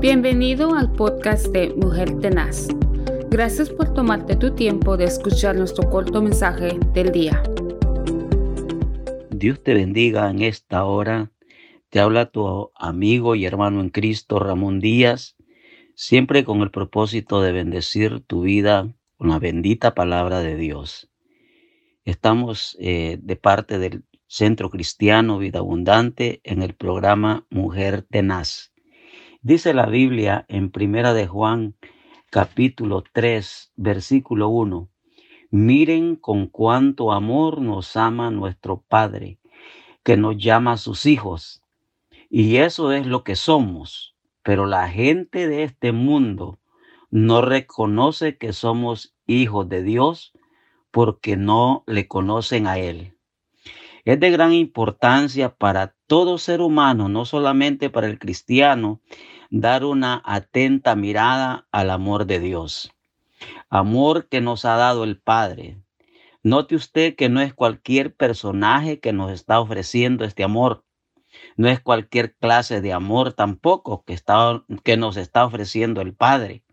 Bienvenido al podcast de Mujer Tenaz. Gracias por tomarte tu tiempo de escuchar nuestro corto mensaje del día. Dios te bendiga en esta hora. Te habla tu amigo y hermano en Cristo, Ramón Díaz, siempre con el propósito de bendecir tu vida con la bendita palabra de Dios. Estamos eh, de parte del Centro Cristiano Vida Abundante en el programa Mujer Tenaz. Dice la Biblia en Primera de Juan capítulo 3, versículo 1. Miren con cuánto amor nos ama nuestro Padre, que nos llama a sus hijos. Y eso es lo que somos. Pero la gente de este mundo no reconoce que somos hijos de Dios porque no le conocen a Él. Es de gran importancia para todo ser humano, no solamente para el cristiano, dar una atenta mirada al amor de Dios. Amor que nos ha dado el Padre. Note usted que no es cualquier personaje que nos está ofreciendo este amor. No es cualquier clase de amor tampoco que, está, que nos está ofreciendo el Padre.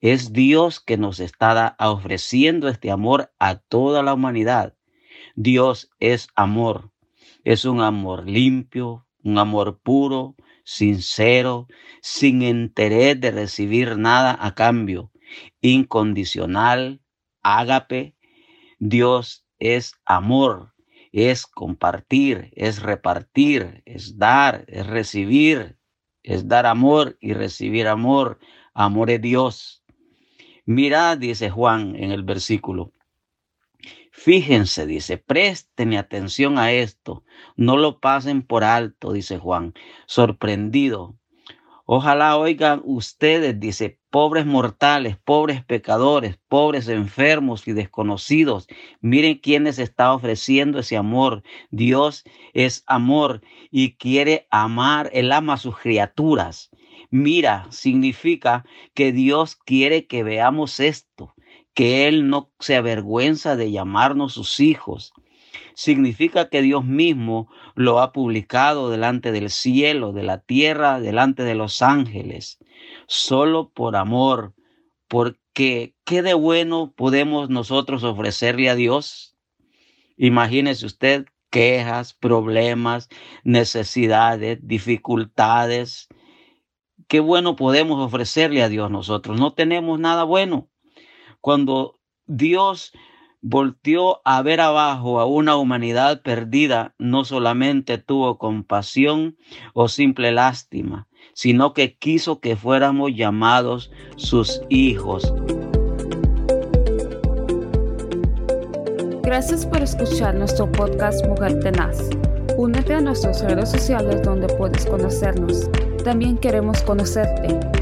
Es Dios que nos está ofreciendo este amor a toda la humanidad. Dios es amor. Es un amor limpio, un amor puro, sincero, sin interés de recibir nada a cambio, incondicional, ágape. Dios es amor, es compartir, es repartir, es dar, es recibir, es dar amor y recibir amor. Amor es Dios. Mira, dice Juan en el versículo, Fíjense, dice, presten atención a esto, no lo pasen por alto, dice Juan, sorprendido. Ojalá oigan ustedes, dice, pobres mortales, pobres pecadores, pobres enfermos y desconocidos. Miren quién les está ofreciendo ese amor. Dios es amor y quiere amar, Él ama a sus criaturas. Mira, significa que Dios quiere que veamos esto que Él no se avergüenza de llamarnos sus hijos. Significa que Dios mismo lo ha publicado delante del cielo, de la tierra, delante de los ángeles, solo por amor, porque ¿qué de bueno podemos nosotros ofrecerle a Dios? Imagínese usted quejas, problemas, necesidades, dificultades. ¿Qué bueno podemos ofrecerle a Dios nosotros? No tenemos nada bueno cuando Dios volteó a ver abajo a una humanidad perdida, no solamente tuvo compasión o simple lástima, sino que quiso que fuéramos llamados sus hijos. Gracias por escuchar nuestro podcast Mujer Tenaz. Únete a nuestras redes sociales donde puedes conocernos. También queremos conocerte.